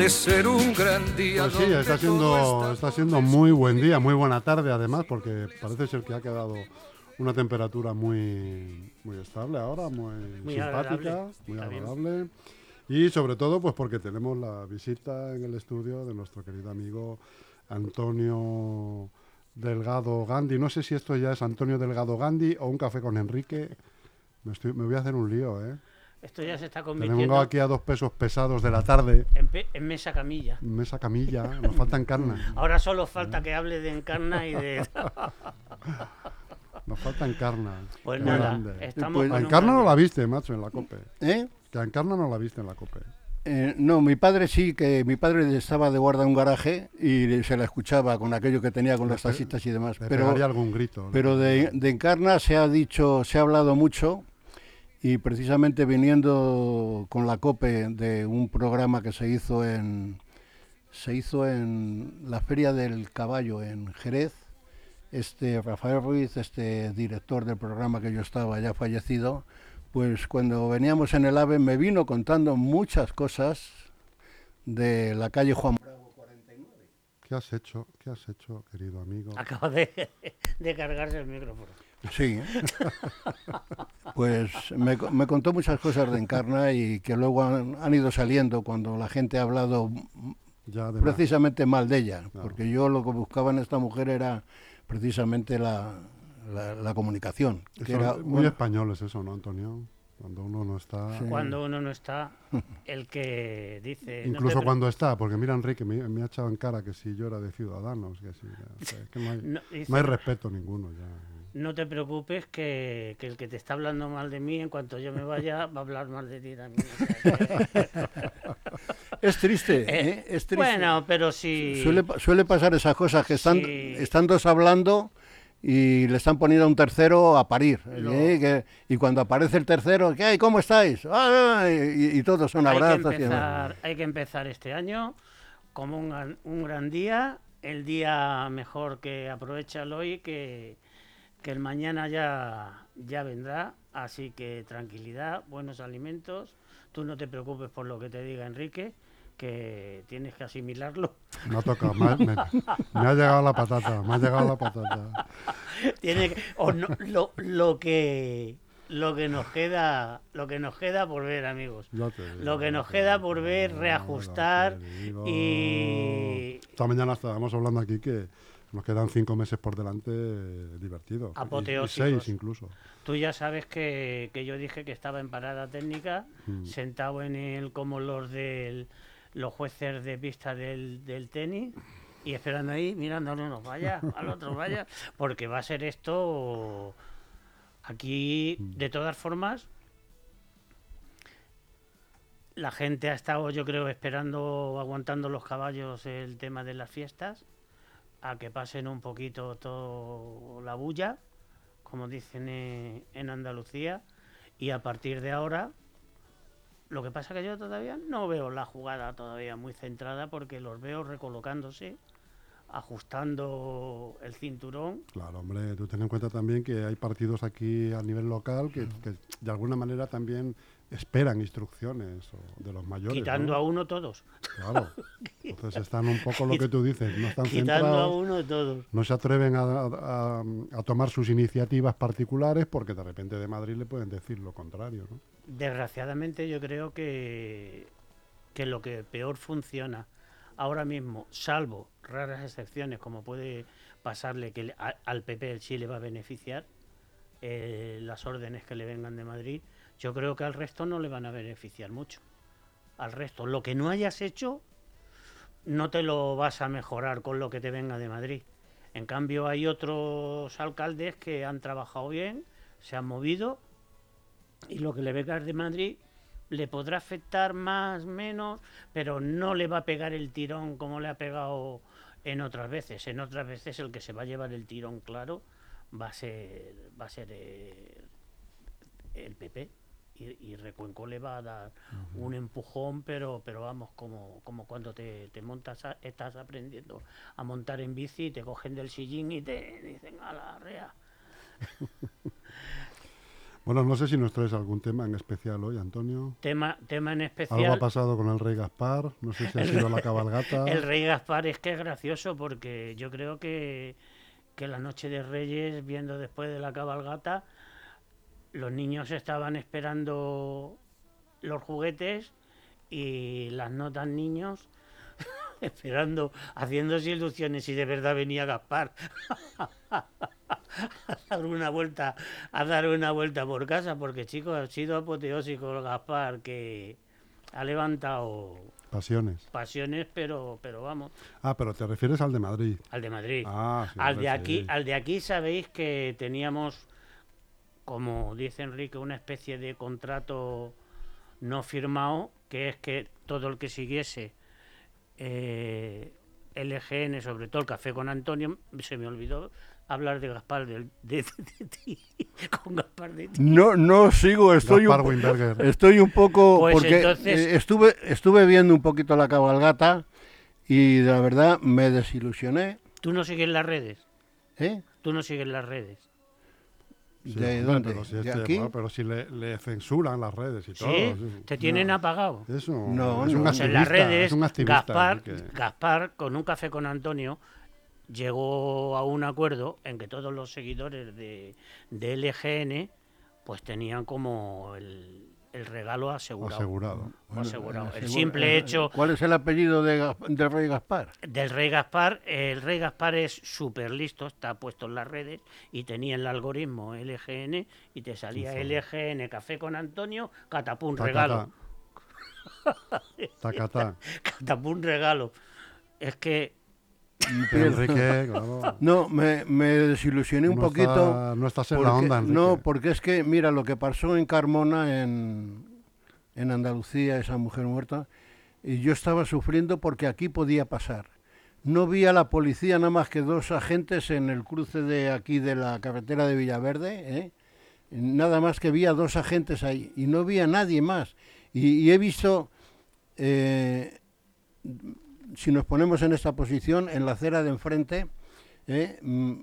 Puede ser un gran día. Pues sí, está siendo, está siendo muy buen día, muy buena tarde además, porque parece ser que ha quedado una temperatura muy, muy estable ahora, muy, Muy simpática, agradable, muy bien. agradable. Y sobre todo, pues porque tenemos la visita en el estudio de nuestro querido amigo Antonio Delgado Gandhi. No sé si esto ya es Antonio Delgado Gandhi o un café con Enrique. Me, estoy- me voy a hacer un lío, ¿eh? Esto ya se está Tenemos convirtiendo aquí a dos pesos pesados de la tarde. en, pe- en mesa camilla. Mesa camilla, nos faltan carnes. Ahora solo falta que hable de encarna y de... Nos faltan carnas. Pues nada, grande. estamos Pues- Encarna no la viste, macho, en la COPE. ¿Eh? Que a Encarna no la viste en la COPE. Eh, no, mi padre sí, que mi padre estaba de guarda en un garaje y se la escuchaba con aquello que tenía con los taxistas y demás. Le Pero, algún grito. ¿no? pero de, de Encarna se ha dicho, se ha hablado mucho y precisamente viniendo con la COPE de un programa que se hizo en se hizo en la Feria del Caballo en Jerez. Este Rafael Ruiz, este director del programa que yo estaba ya fallecido, pues cuando veníamos en el AVE me vino contando muchas cosas de la calle Juan Bravo 49. ¿Qué has hecho? ¿Qué has hecho, querido amigo? Acaba de, de cargarse el micrófono. Sí. pues me, co- me contó muchas cosas de Encarna y que luego han, han ido saliendo cuando la gente ha hablado Ya de más. precisamente mal de ella, Claro. porque yo lo que buscaba en esta mujer era precisamente la, la, la comunicación. que era muy una- español es eso, ¿no, Antonio? Cuando uno no está... Sí. Cuando uno no está, el que dice... Incluso cuando está, porque mira Enrique, me, me ha echado en cara que si yo era de Ciudadanos, que si... o sea, es que no, hay, No, dice, no hay respeto ninguno ya. No te preocupes que, que el que te está hablando mal de mí, en cuanto yo me vaya, va a hablar mal de ti también. Que- Es triste, Eh, ¿eh? es triste. Bueno, pero si... Suele, suele pasar esas cosas que están, Sí. están dos hablando y le están poniendo a un tercero a parir. ¿eh? Que- y cuando aparece el tercero, ¿qué hay? ¿Cómo estáis? "Ah", y, y todos son hay, que abrazos. y demás. empezar, hay que empezar este año como un, gran- un gran día, el día mejor que aprovechalo hoy, que, que el mañana ya, ya vendrá, así que tranquilidad, buenos alimentos, tú no te preocupes por lo que te diga Enrique, que tienes que asimilarlo, Me ha tocado, me, me- me ha llegado la patata, me ha llegado la patata. Tiene que- o no- lo, lo que lo que nos queda lo que nos queda por ver amigos digo, Lo que nos queda digo, por ver, reajustar digo. y- Esta mañana estábamos hablando aquí que nos quedan cinco meses por delante eh, divertidos. Y- y Apoteósicos. seis incluso. Tú ya sabes que, que yo dije que estaba en parada técnica, Mm. sentado en el como los del los jueces de pista del, del tenis y esperando ahí, mirando al uno vaya, al otro vaya, porque va a ser esto aquí de todas formas. La gente ha estado, yo creo, esperando, aguantando los caballos el tema de las fiestas, a que pasen un poquito todo la bulla como dicen en Andalucía, y a partir de ahora, lo que pasa que yo todavía no veo la jugada todavía muy centrada porque los veo recolocándose, ajustando el cinturón. Claro, hombre, tú ten en cuenta también que hay partidos aquí a nivel local que, que de alguna manera también esperan instrucciones o de los mayores. Quitando ¿no? a uno todos. Claro. Entonces están un poco lo que tú dices, no están Quitando a centrados, uno todos. no se atreven a, a- a tomar sus iniciativas particulares porque de repente de Madrid le pueden decir lo contrario, ¿no? Desgraciadamente yo creo que, que lo que peor funciona ahora mismo, salvo raras excepciones como puede pasarle que a- al PP sí le va a beneficiar eh, las órdenes que le vengan de Madrid, yo creo que al resto no le van a beneficiar mucho. Al resto, lo que no hayas hecho, no te lo vas a mejorar con lo que te venga de Madrid. En cambio hay otros alcaldes que han trabajado bien, se han movido y lo que le venga de Madrid le podrá afectar más, menos, pero no le va a pegar el tirón como le ha pegado en otras veces. En otras veces el que se va a llevar el tirón claro va a ser, va a ser eh, el PP. Y, y Recuenco le va a dar un empujón, pero pero vamos, como, como cuando te, te montas, a- estás aprendiendo a montar en bici y te cogen del sillín y te dicen a la rea. Bueno, no sé si nos traes algún tema en especial hoy, Antonio. Tema, tema en Algo ha especial. pasado con el rey Gaspar, no sé si ha sido la cabalgata. El rey Gaspar es que es gracioso porque yo creo que, que la noche de Reyes, viendo después de la cabalgata, los niños estaban esperando los juguetes y las no tan niños esperando, haciéndose ilusiones si de verdad venía Gaspar a dar una vuelta, a dar una vuelta por casa, porque chicos, ha sido apoteósico el Gaspar que ha levantado Pasiones. pasiones, pero, pero vamos, Ah, pero te refieres al de Madrid. al de Madrid. Ah, sí, al de aquí, al de aquí sabéis que teníamos, como dice Enrique, una especie de contrato no firmado, que es que todo el que siguiese eh, LGN, sobre todo el café con Antonio, se me olvidó hablar de Gaspar del- de, de ti, con Gaspar de ti. No, no sigo, estoy Gaspar un, Weinberger. estoy un poco Pues porque entonces- eh, estuve estuve viendo un poquito la cabalgata y la verdad me desilusioné, Tú no sigues las redes, ¿eh? tú no sigues las redes. Sí, ¿De dónde? Pero si, ¿De este- aquí? bueno, pero si le, le censuran las redes y todo. ¿Sí? Te tienen No, apagado. Eso No, es un no. Pues activista. en las redes, un Gaspar. Gaspar, con un café con Antonio, llegó a un acuerdo en que todos los seguidores de, de LGN pues tenían como el, el regalo asegurado. Asegurado. asegurado. El simple eh, hecho ¿Cuál es el apellido de, del rey Gaspar? del rey Gaspar, el rey Gaspar es súper listo, está puesto en las redes y tenía el algoritmo LGN y te salía LGN café con Antonio, catapum regalo. Tacatá. Catapum regalo. Es que Enrique, claro. No, me, me desilusioné un no poquito. está- no estás en la porque- onda, Enrique. no, porque es que, mira, lo que pasó en Carmona, en, en Andalucía, esa mujer muerta, y yo estaba sufriendo porque aquí podía pasar. No vi a la policía nada más que dos agentes en el cruce de aquí de la carretera de Villaverde, ¿eh? nada más que vi a dos agentes ahí y no vi a nadie más. Y, y he visto, eh, si nos ponemos en esta posición, en la acera de enfrente, ¿eh? Mm,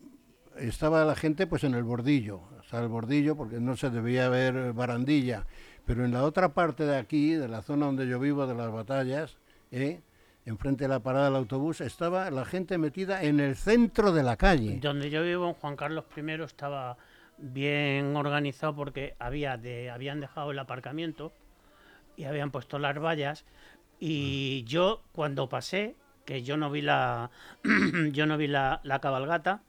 estaba la gente pues en el bordillo, sea, el bordillo porque no se debía ver barandilla, pero en la otra parte de aquí, de la zona donde yo vivo, de las batallas, ¿eh? enfrente de la parada del autobús, estaba la gente metida en el centro de la calle. Donde yo vivo, en Juan Carlos I, estaba bien organizado porque había de, habían dejado el aparcamiento y habían puesto las vallas. Y yo, cuando pasé, que yo no vi la, yo no vi la, la cabalgata,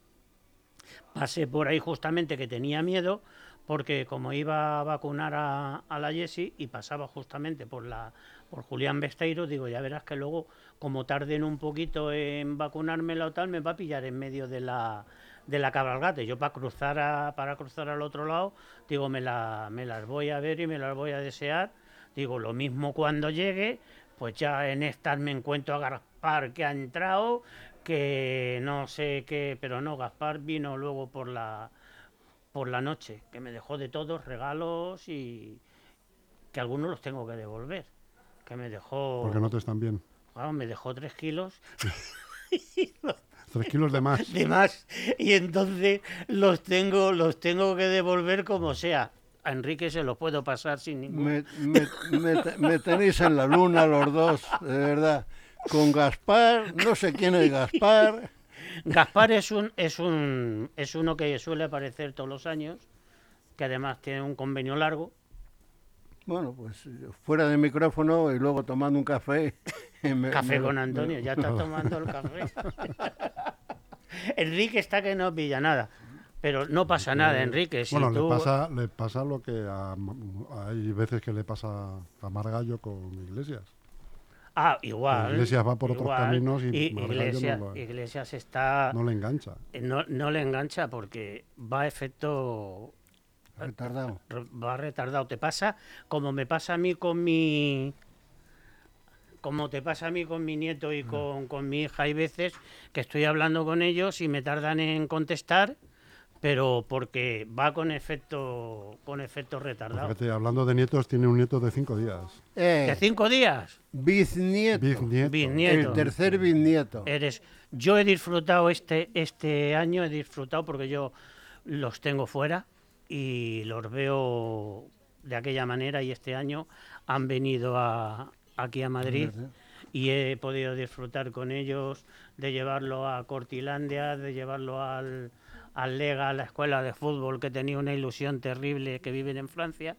pasé por ahí justamente que tenía miedo porque como iba a vacunar a, a la Jessie y pasaba justamente por la por Julián Besteiro, digo, ya verás que luego, como tarden un poquito en vacunármela o tal, me va a pillar en medio de la de la cabalgata. Yo para cruzar a, para cruzar al otro lado, digo, me, la, me las voy a ver y me las voy a desear. Digo, lo mismo cuando llegue, pues ya en estas me encuentro a Gaspar que ha entrado, que no sé qué, pero no, Gaspar vino luego por la por la noche, que me dejó de todos regalos y que algunos los tengo que devolver. Que me dejó, Porque no te están bien. claro, me dejó tres kilos Tres kilos de más. de más y entonces los tengo, los tengo que devolver como sea. A Enrique se los puedo pasar sin ningún Me, me- me te- me tenéis en la luna los dos, de verdad. Con Gaspar, no sé quién es Gaspar. Gaspar es un, es un es uno que suele aparecer todos los años, que además tiene un convenio largo. Bueno, pues fuera de micrófono y luego tomando un café. me- Café me- con me- Antonio, ya está tomando el café. Enrique está que no pilla nada. Pero no pasa nada, Enrique. Si bueno, tú- le, pasa, le pasa lo que a- hay veces que le pasa a Margallo con Iglesias. Ah, igual. Iglesias va por otros caminos y I- Margallo no Iglesias, lo- Iglesias está. No le engancha. No, no le engancha porque va a efecto. Retardado. re- Va retardado. Te pasa como me pasa a mí con mi. Como te pasa a mí con mi nieto y con, con mi hija, hay veces que estoy hablando con ellos y me tardan en contestar, pero porque va con efecto con efecto retardado. Fíjate, hablando de nietos, tiene un nieto de cinco días. Eh, ¿De cinco días? bisnieto. Bisnieto. Bisnieto. El tercer bisnieto. Eres. Yo he disfrutado este, este año, he disfrutado porque yo los tengo fuera y los veo de aquella manera y este año han venido a, aquí a Madrid y he podido disfrutar con ellos de llevarlo a Cortilandia, de llevarlo al, al Lega, a la escuela de fútbol que tenía una ilusión terrible que viven en Francia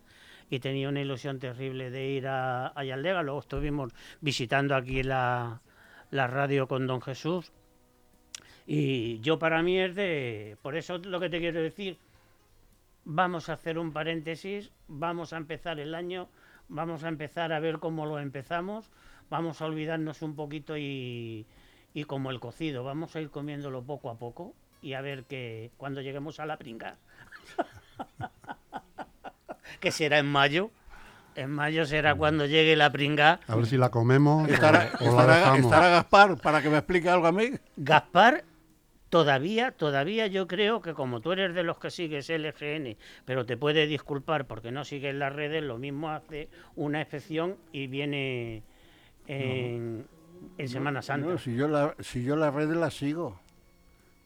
y tenía una ilusión terrible de ir a, Lega. Luego estuvimos visitando aquí la, radio con Don Jesús. Y yo para mí es de... Por eso lo que te quiero decir, vamos a hacer un paréntesis, vamos a empezar el año, vamos a empezar a ver cómo lo empezamos, vamos a olvidarnos un poquito y como el cocido, vamos a ir comiéndolo poco a poco y a ver que cuando lleguemos a la pringa, que será en mayo, en mayo será cuando llegue la pringa. A ver si la comemos ¿Estará, o, o la estará- dejamos. estará Gaspar para que me explique algo a mí? Gaspar, todavía, todavía yo creo que como tú eres de los que sigues LGN, pero te puede disculpar porque no sigues las redes, lo mismo hace una excepción y viene en, en Semana Santa. No, si yo la, si yo las redes las sigo.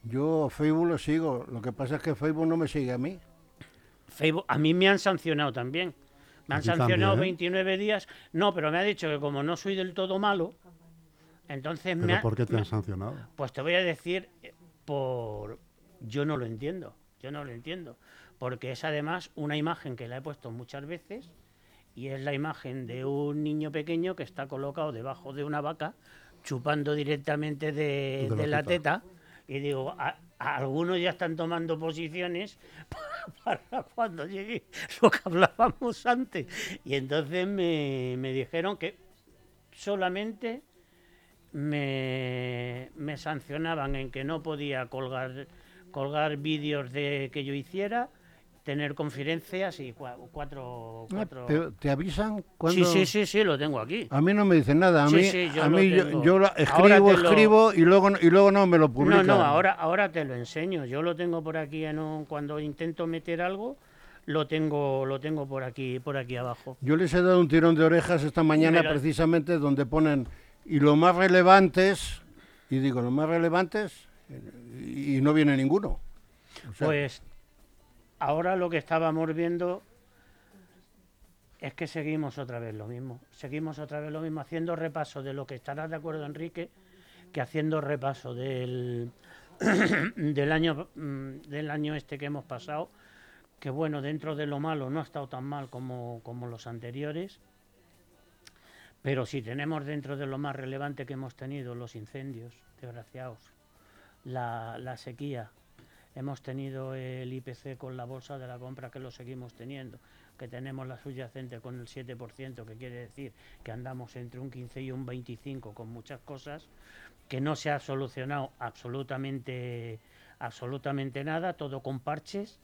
Yo Facebook lo sigo. Lo que pasa es que Facebook no me sigue a mí. Facebook, a mí me han sancionado también. Me han ¿A ti sancionado también? 29 días. No, pero me ha dicho que como no soy del todo malo, entonces me ¿Pero ha- por qué te me- han sancionado? Pues te voy a decir eh, por yo no lo entiendo, yo no lo entiendo, porque es además una imagen que la he puesto muchas veces y es la imagen de un niño pequeño que está colocado debajo de una vaca chupando directamente de, De la de la teta. teta y digo, a- algunos ya están tomando posiciones para cuando llegue lo que hablábamos antes. Y entonces me, me dijeron que solamente me, me sancionaban en que no podía colgar, colgar vídeos de que yo hiciera, tener conferencias y cua- cuatro... Ah, cuatro... pero ¿Te avisan Sí, cuando sí, sí, sí, lo tengo aquí. A mí no me dicen nada. A Sí, mí, sí, yo a mí yo, la escribo, lo- escribo y luego, no- y luego no me lo No, publican. no, ahora, ahora te lo enseño. Yo lo tengo por aquí en un- cuando intento meter algo, lo tengo, lo tengo por aquí, por aquí abajo. Yo les he dado un tirón de orejas esta mañana precisamente donde ponen y lo más relevantes y digo lo más relevantes y, y no viene ninguno. O sea, Pues ahora lo que estábamos viendo es que seguimos otra vez lo mismo. Seguimos otra vez lo mismo, haciendo repaso de lo que estarás de acuerdo, Enrique, que haciendo repaso del, del año mm, del año este que hemos pasado, que bueno, dentro de lo malo no ha estado tan mal como, como los anteriores. Pero si tenemos dentro de lo más relevante que hemos tenido los incendios, desgraciados, la, la sequía, hemos tenido el IPC con la bolsa de la compra que lo seguimos teniendo, que tenemos la subyacente con el 7%, que quiere decir que andamos entre un 15 y un 25 con muchas cosas, que no se ha solucionado absolutamente, absolutamente nada, todo con parches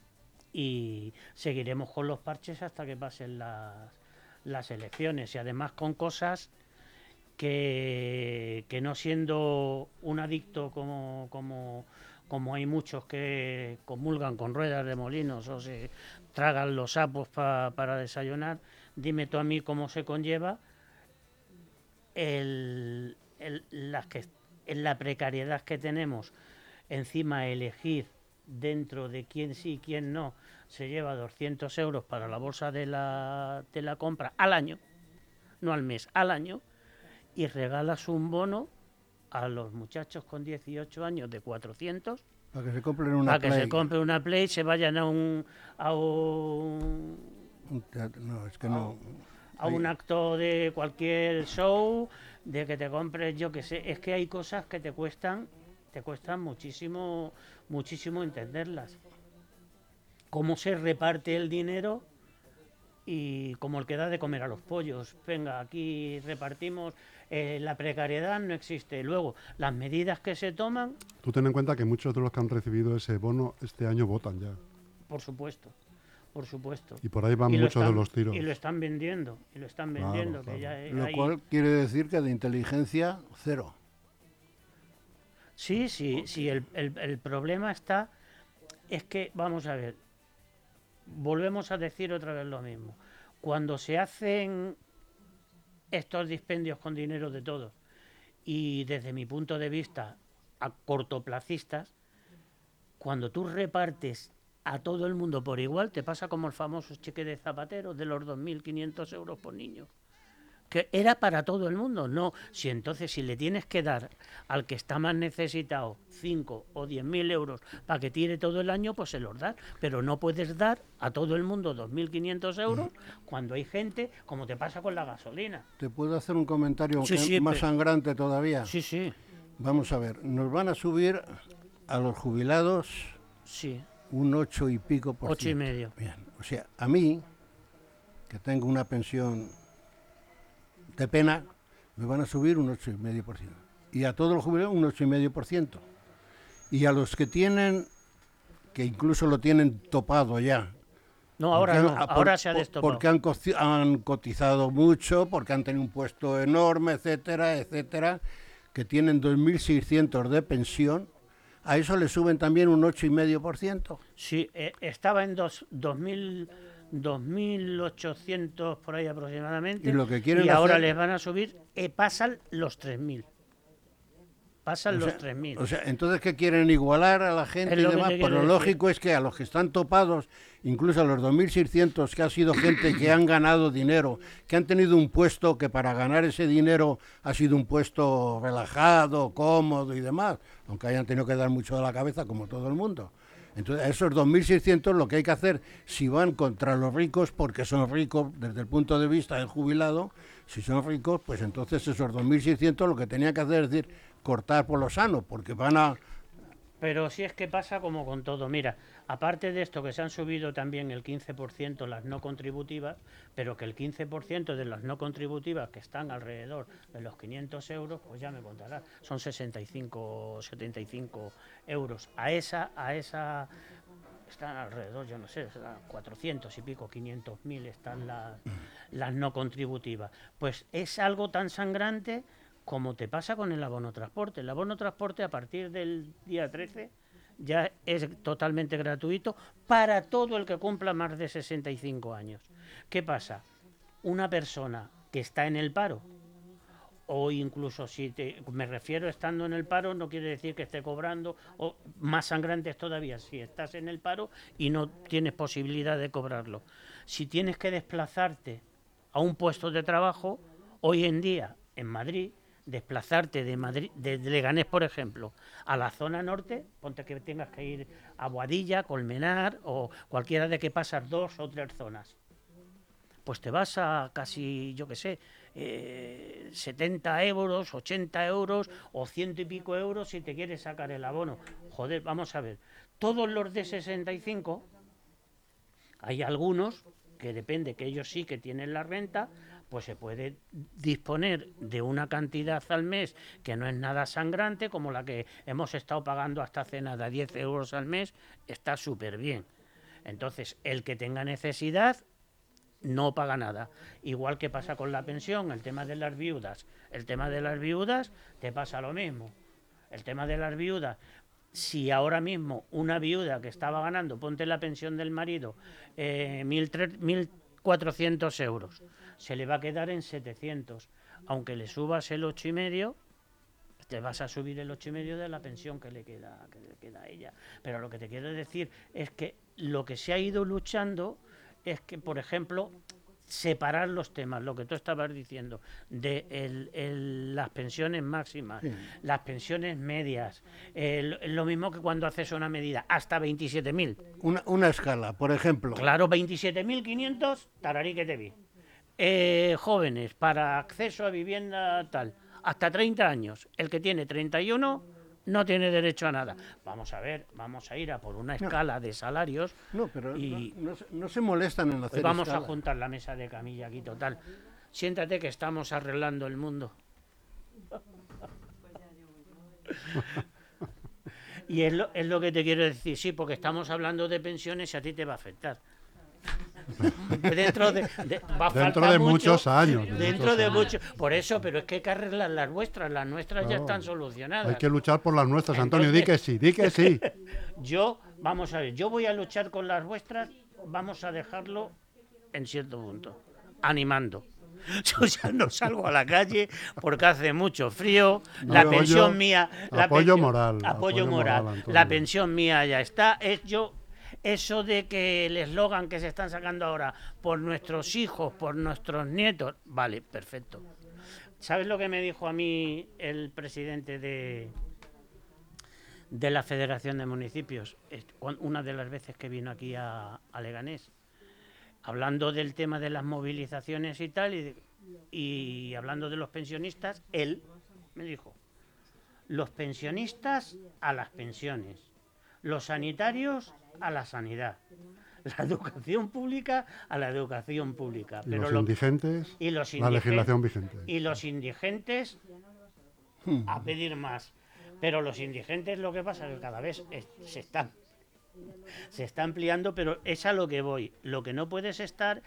y seguiremos con los parches hasta que pasen las, las elecciones. Y además con cosas que, que no siendo un adicto como, como, como hay muchos que comulgan con ruedas de molinos o se tragan los sapos pa- para desayunar, dime tú a mí cómo se conlleva el, el- las que, en la precariedad que tenemos, encima elegir dentro de quién sí y quién no, se lleva 200 euros para la bolsa de la, de la compra al año, no al mes, al año, y regalas un bono a los muchachos con 18 años de 400 para que se compren una para que Play. se compre una Play, se vayan a un, a un Un teatro- No, es que no. a un acto de cualquier show, de que te compres, yo que sé, es que hay cosas que te cuestan, te cuestan muchísimo, muchísimo entenderlas. Cómo se reparte el dinero y como el que da de comer a los pollos. Venga, aquí repartimos. eh, la precariedad no existe. Luego, las medidas que se toman, Tú ten en cuenta que muchos de los que han recibido ese bono este año votan ya. por supuesto, por supuesto. Y por ahí van muchos de los tiros. Y lo están vendiendo, y lo están Claro, vendiendo. que claro. ya hay- Lo cual quiere decir que de inteligencia cero. Sí, sí, sí. El, el- el problema está, es que, vamos a ver, volvemos a decir otra vez lo mismo. Cuando se hacen estos dispendios con dinero de todos, y desde mi punto de vista, a cortoplacistas, cuando tú repartes a todo el mundo por igual, te pasa como el famoso cheque de Zapatero de los 2.500 euros por niño. Que era para todo el mundo, no. Si entonces, si le tienes que dar al que está más necesitado 5 o 10.000 euros para que tire todo el año, pues se los das. Pero no puedes dar a todo el mundo 2.500 euros cuando hay gente, como te pasa con la gasolina. ¿Te puedo hacer un comentario Sí, que- sí, más pero- sangrante todavía? Sí, sí, Vamos a ver, nos van a subir a los jubilados sí. un ocho y pico por Ocho y ciento. medio. Bien, o sea, a mí, que tengo una pensión de pena, me van a subir un ocho y medio por ciento. Y a todos los jubilados un ocho y medio por ciento. Y a los que tienen, que incluso lo tienen topado ya. No, ahora no, ah, por- ahora se ha por- destopado. Porque han, cotizado mucho, porque han tenido un puesto enorme, etcétera, etcétera, que tienen 2.600 de pensión, a eso le suben también un 8,5%. Sí, eh, estaba en dos, 2000, 2.800 por ahí aproximadamente. Y lo que quieren y ahora les van a subir, eh, pasan los 3.000. Pasan O los sea, 3.000. O sea, entonces, ¿qué quieren? ¿Igualar a la gente y demás? Pues lo decir. lógico es que a los que están topados, incluso a los 2.600, que ha sido gente que han ganado dinero, que han tenido un puesto que para ganar ese dinero ha sido un puesto relajado, cómodo y demás, aunque hayan tenido que dar mucho de la cabeza, como todo el mundo. Entonces, a esos 2.600 lo que hay que hacer, si van contra los ricos, porque son ricos desde el punto de vista del jubilado, si son ricos, pues entonces esos 2.600 lo que tenían que hacer es decir, cortar por lo sano, porque van a... Pero si es que pasa como con todo. Mira, aparte de esto que se han subido también el 15% las no contributivas, pero que el 15% de las no contributivas que están alrededor de los 500 euros, pues ya me contarás, son 65 o 75 euros. A esa, a esa están alrededor, yo no sé, serán 400 y pico, 500 mil están las, las no contributivas. Pues es algo tan sangrante como te pasa con el abono transporte. El abono transporte a partir del día 13 ya es totalmente gratuito para todo el que cumpla más de 65 años. ¿Qué pasa? Una persona que está en el paro, o incluso si te, me refiero estando en el paro, no quiere decir que esté cobrando, o más sangrantes todavía, si estás en el paro y no tienes posibilidad de cobrarlo. Si tienes que desplazarte a un puesto de trabajo, hoy en día en Madrid, desplazarte de Madrid, de Leganés, por ejemplo, a la zona norte, ponte que tengas que ir a Boadilla, Colmenar o cualquiera de que pasas dos o tres zonas pues te vas a casi, yo qué sé, eh, 70 euros, 80 euros o ciento y pico euros si te quieres sacar el abono. Joder, vamos a ver, todos los de 65, hay algunos que depende que ellos sí que tienen la renta, pues se puede disponer de una cantidad al mes que no es nada sangrante, como la que hemos estado pagando hasta hace nada, 10 euros al mes, está súper bien. Entonces, el que tenga necesidad, no paga nada. Igual que pasa con la pensión, el tema de las viudas. El tema de las viudas te pasa lo mismo. El tema de las viudas, si ahora mismo una viuda que estaba ganando, ponte la pensión del marido, eh, 1.400 euros, se le va a quedar en 700. Aunque le subas el ocho y medio, te vas a subir el ocho y medio de la pensión que le queda que le queda a ella. Pero lo que te quiero decir es que lo que se ha ido luchando es que, por ejemplo, separar los temas, lo que tú estabas diciendo, de el- el- las pensiones máximas, las pensiones medias, el- lo mismo que cuando haces una medida, hasta 27.000. Una, una escala, por ejemplo. Claro, 27.500, tararí que te vi. Eh, jóvenes, para acceso a vivienda tal, hasta 30 años. El que tiene 31, no tiene derecho a nada. Vamos a ver, vamos a ir a por una escala de salarios. No, pero y no, no se- no se molestan en hacer vamos a juntar la mesa de camilla aquí, total. Siéntate que estamos arreglando el mundo. Y es lo, es lo que te quiero decir, sí, porque estamos hablando de pensiones y a ti te va a afectar. Dentro de, de- va a Dentro de mucho, muchos años, de Dentro muchos de años. mucho. Por eso, pero es que hay que arreglar las vuestras. Las nuestras ya están solucionadas. Hay que luchar por las nuestras, Antonio. Di que Entonces- sí, di que sí. Yo, vamos a ver, yo voy a luchar con las vuestras, vamos a dejarlo en cierto punto, animando. Yo ya no salgo a la calle porque hace mucho frío, la pensión mía... La apoyo pensión- moral, Apoyo, apoyo moral. moral, la pensión mía ya está. Es yo... Eso de que el eslogan que se están sacando ahora por nuestros hijos, por nuestros nietos, vale, perfecto. ¿Sabes lo que me dijo a mí el presidente de, de la Federación de Municipios, una de las veces que vino aquí a, a Leganés, hablando del tema de las movilizaciones y tal, y, y hablando de los pensionistas, él me dijo, los pensionistas a las pensiones, los sanitarios a la sanidad, la educación pública a la educación pública. Y pero los lo- indigentes, y los la legislación vigente. y los indigentes Hmm. a pedir más. Pero los indigentes lo que pasa es que cada vez es- se están se está ampliando, pero es a lo que voy. Lo que no puedes estar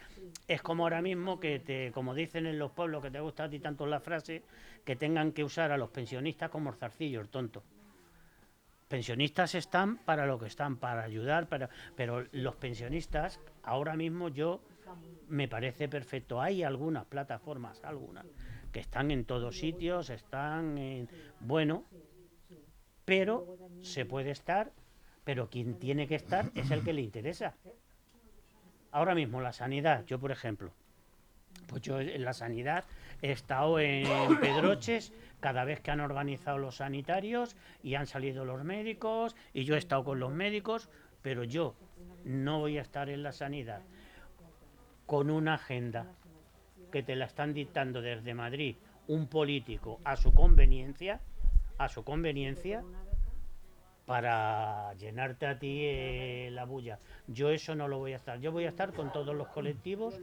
es como ahora mismo que te, como dicen en los pueblos que te gusta a ti tanto la frase, que tengan que usar a los pensionistas como el zarcillo, el tonto. Pensionistas están para lo que están, para ayudar, pero los pensionistas, ahora mismo yo me parece perfecto. Hay algunas plataformas, algunas, que están en todos sitios, están en. Bueno, pero se puede estar, pero quien tiene que estar es el que le interesa. Ahora mismo la sanidad, yo por ejemplo, pues yo en la sanidad he estado en Pedroches cada vez que han organizado los sanitarios y han salido los médicos y yo he estado con los médicos, pero yo no voy a estar en la sanidad con una agenda que te la están dictando desde Madrid un político a su conveniencia, a su conveniencia, para llenarte a ti eh, la bulla. Yo eso no lo voy a estar. Yo voy a estar con todos los colectivos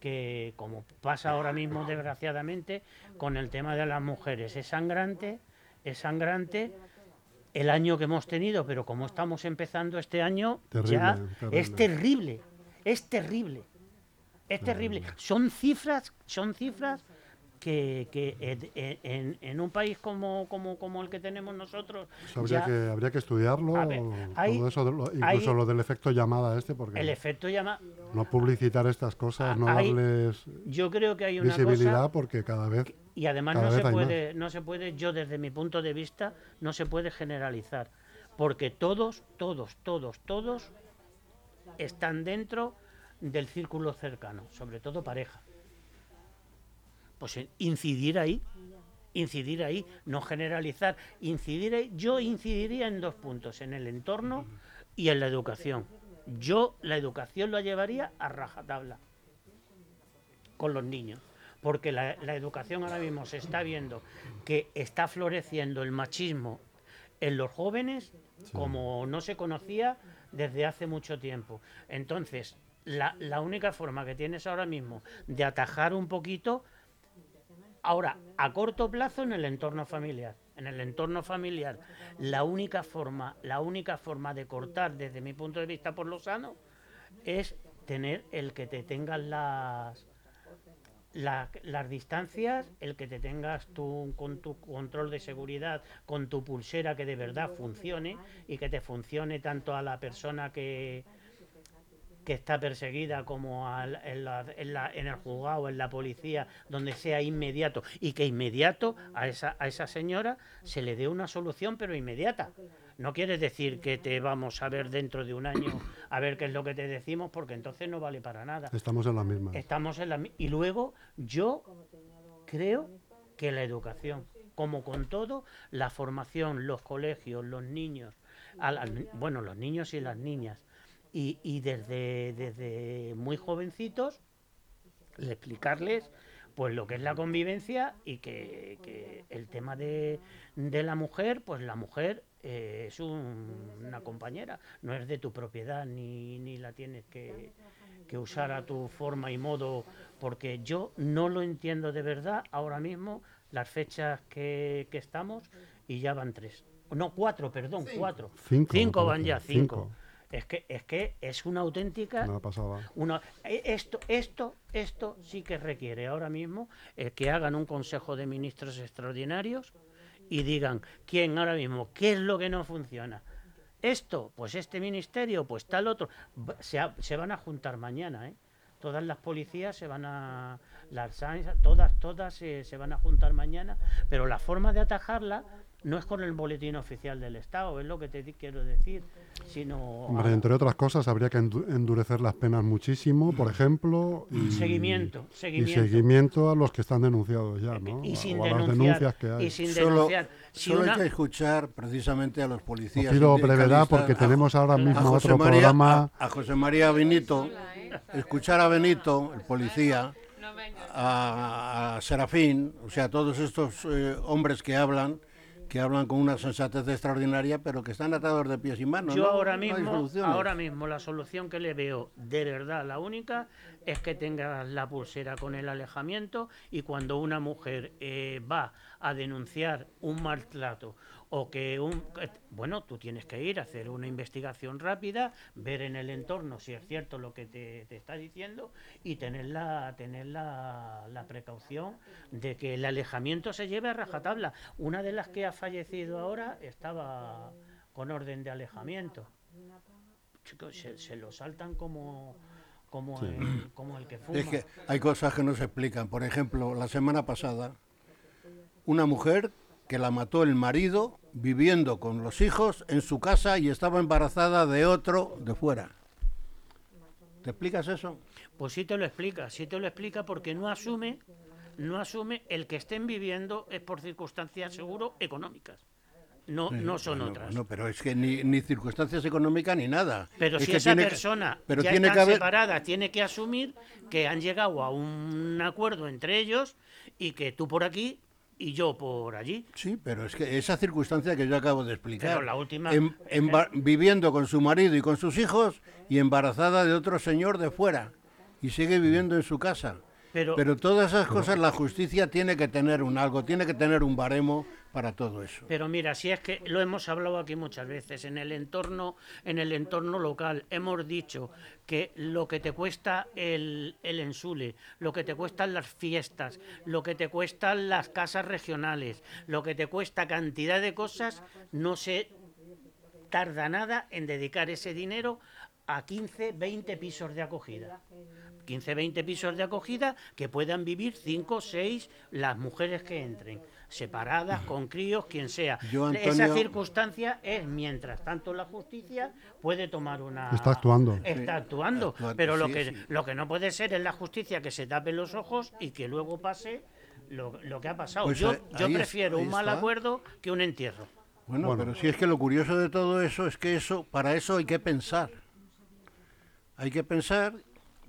que, como pasa ahora mismo desgraciadamente, con el tema de las mujeres. Es sangrante, es sangrante el año que hemos tenido, pero como estamos empezando este año, Terrible, ya es terrible, es terrible. Es terrible. Son cifras, son cifras que, que en, en- un país como, como, como el que tenemos nosotros, Eso habría, ya que, habría que estudiarlo, A ver, hay- todo eso, lo- incluso hay- lo del efecto llamada este, porque el efecto llama. no publicitar estas cosas, no hay- darles Yo creo que hay una visibilidad, cosa porque cada vez y además no se puede, no se puede, yo desde mi punto de vista, no se puede generalizar, porque todos, todos, todos, todos están dentro del círculo cercano, sobre todo pareja. Pues en incidir ahí, incidir ahí, no generalizar, incidir ahí. Yo incidiría en dos puntos, en el entorno y en la educación. Yo la educación la llevaría a rajatabla con los niños. Porque la, la educación ahora mismo se está viendo que está floreciendo el machismo en los jóvenes como no se conocía desde hace mucho tiempo. Entonces, la, la única forma que tienes ahora mismo de atajar un poquito, ahora, a corto plazo en el entorno familiar. En el entorno familiar, la única forma, la única forma de cortar, desde mi punto de vista por lo sano, es tener el que te tengan las, la- las distancias, el que te tengas tú con tu control de seguridad, con tu pulsera que de verdad funcione y que te funcione tanto a la persona que, que está perseguida como al- en, la- en la- en el juzgado, en la policía, donde sea inmediato y que inmediato a esa, a esa señora se le dé una solución, pero inmediata. No quiere decir que te vamos a ver dentro de un año a ver qué es lo que te decimos, porque entonces no vale para nada. estamos en la misma. Estamos en la y luego yo creo que la educación, como con todo, la formación, los colegios, los niños, a bueno, los niños y las niñas, y, y desde, desde muy jovencitos, le explicarles pues lo que es la convivencia y que, que el tema de, de la mujer, pues la mujer eh, es un- una compañera, no es de tu propiedad ni, ni la tienes que, que usar a tu forma y modo, porque yo no lo entiendo de verdad ahora mismo las fechas que, que estamos y ya van tres. No, cuatro, perdón, cuatro. Cinco, me van ya, cinco. cinco. Es que, es que es una auténtica una, e- esto, esto, esto sí que requiere ahora mismo eh, que hagan un consejo de ministros extraordinarios y digan quién ahora mismo, qué es lo que no funciona. Esto, pues este ministerio, pues tal otro. Se, ha- se van a juntar mañana, ¿eh? Todas las policías se van a. Las todas, todas se, se van a juntar mañana, pero la forma de atajarla no es con el boletín oficial del Estado, es lo que te quiero decir, sino. Hombre, entre otras cosas, habría que endu- endurecer las penas muchísimo, por ejemplo. Y, Seguimiento, y seguimiento. seguimiento a los que están denunciados ya, ¿no? y sin o a las denunciar, denuncias que hay. y sin Solo. Si solo una- hay que escuchar precisamente a los Os policías. pido brevedad porque a- tenemos ahora mismo a José otro María, programa. a, a José María Benito, escuchar a Benito, el policía, a, a Serafín, o sea, todos estos eh, hombres que hablan, que hablan con una sensatez extraordinaria, pero que están atados de pies y manos. Yo ¿no? ahora mismo, ahora mismo la solución que le veo de verdad, la única, es que tengas la pulsera con el alejamiento y cuando una mujer eh, va a denunciar un maltrato o que un... Bueno, tú tienes que ir a hacer una investigación rápida, ver en el entorno si es cierto lo que te, te está diciendo y tener, la, tener la, la precaución de que el alejamiento se lleve a rajatabla. Una de las que ha fallecido ahora estaba con orden de alejamiento. Chicos, se, se lo saltan como, como, el, como el que fuma. Es que hay cosas que no se explican. Por ejemplo, la semana pasada, una mujer que la mató el marido viviendo con los hijos en su casa y estaba embarazada de otro de fuera. ¿Te explicas eso? Pues sí te lo explica, sí te lo explica porque no asume, no asume el que estén viviendo es por circunstancias seguro económicas. No, no son otras. bueno, pero es que ni, ni circunstancias económicas ni nada. Pero Es si que esa tiene que- persona pero ya tiene está que haber- separada, tiene que asumir que han llegado a un acuerdo entre ellos y que tú por aquí y yo por allí. Sí, pero es que esa circunstancia que yo acabo de explicar. Pero la última- que- emba- viviendo con su marido y con sus hijos y embarazada de otro señor de fuera y sigue viviendo en su casa. Pero, Pero todas esas cosas la justicia tiene que tener un algo, tiene que tener un baremo para todo eso. Pero mira, si es que lo hemos hablado aquí muchas veces, en el entorno, en el entorno local, hemos dicho que lo que te cuesta el, el ensule, lo que te cuestan las fiestas, lo que te cuestan las casas regionales, lo que te cuesta cantidad de cosas, no se tarda nada en dedicar ese dinero a 15, 20 pisos de acogida. 15, 20 pisos de acogida que puedan vivir 5, 6 las mujeres que entren, separadas, con críos, quien sea. Yo, Esa circunstancia es mientras tanto la justicia puede tomar una... Está actuando. Está actuando, pero lo, sí, que, sí. lo que no puede ser es la justicia que se tape los ojos y que luego pase lo, lo que ha pasado. Pues yo ahí- yo es- prefiero un mal está. acuerdo que un entierro. Bueno, Bueno. pero si es que lo curioso de todo eso es que eso, para eso hay que pensar. Hay que pensar,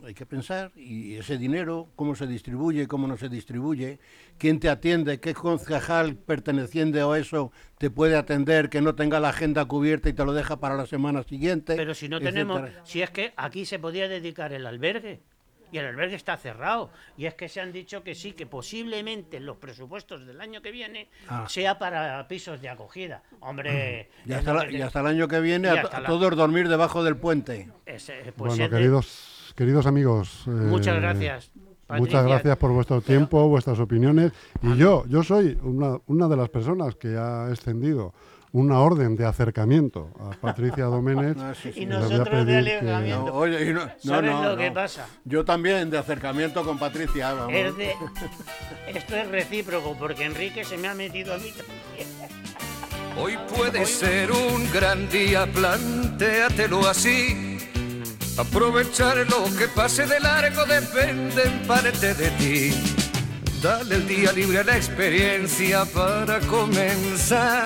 hay que pensar, y ese dinero, cómo se distribuye, cómo no se distribuye, quién te atiende, qué concejal perteneciente a eso te puede atender, que no tenga la agenda cubierta y te lo deja para la semana siguiente. Pero si no etcétera. tenemos, si es que aquí se podía dedicar el albergue y el albergue está cerrado y es que se han dicho que sí, que posiblemente en los presupuestos del año que viene Ah. sea para pisos de acogida. Hombre, Y hasta, lo la- que te- y hasta el año que viene a, la- todos dormir debajo del puente. eh, pues bueno, de- queridos, queridos amigos. eh, muchas gracias. Muchas Patricia. gracias por vuestro tiempo, vuestras opiniones. Y yo, yo soy una, una de las personas que ha extendido una orden de acercamiento a Patricia Doménez. Sí, sí. Y nosotros de pedir que- alejamiento. No, oye, y no- no, ¿Sabes no, lo que pasa? Yo también, de acercamiento con Patricia. vamos. Es de- esto es recíproco porque Enrique se me ha metido a mí también. Hoy puede ser un gran día, plantéatelo así. Aprovechar lo que pase de largo depende en parte de ti. Dale el día libre a la experiencia para comenzar.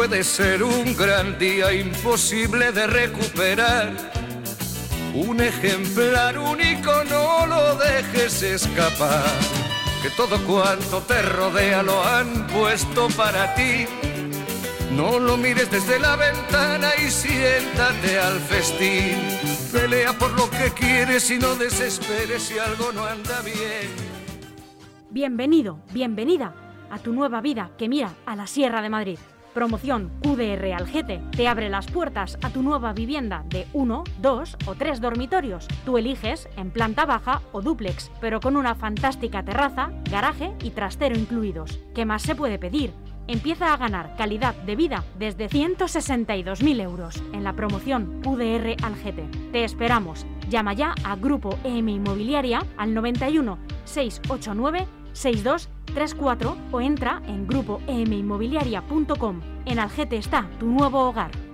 Puede ser un gran día imposible de recuperar. Un ejemplar único, no lo dejes escapar. Que todo cuanto te rodea lo han puesto para ti. No lo mires desde la ventana y siéntate al festín. Pelea por lo que quieres y no desesperes si algo no anda bien. Bienvenido, bienvenida a tu nueva vida que mira a la Sierra de Madrid. Promoción QDR Algete te abre las puertas a tu nueva vivienda de uno, dos o tres dormitorios. Tú eliges en planta baja o dúplex, pero con una fantástica terraza, garaje y trastero incluidos. ¿Qué más se puede pedir? Empieza a ganar calidad de vida desde 162.000 euros en la promoción QDR Algete. Te esperamos. Llama ya a Grupo EM Inmobiliaria al 91 689 6234 o entra en grupoeminmobiliaria.com. En Algete está tu nuevo hogar.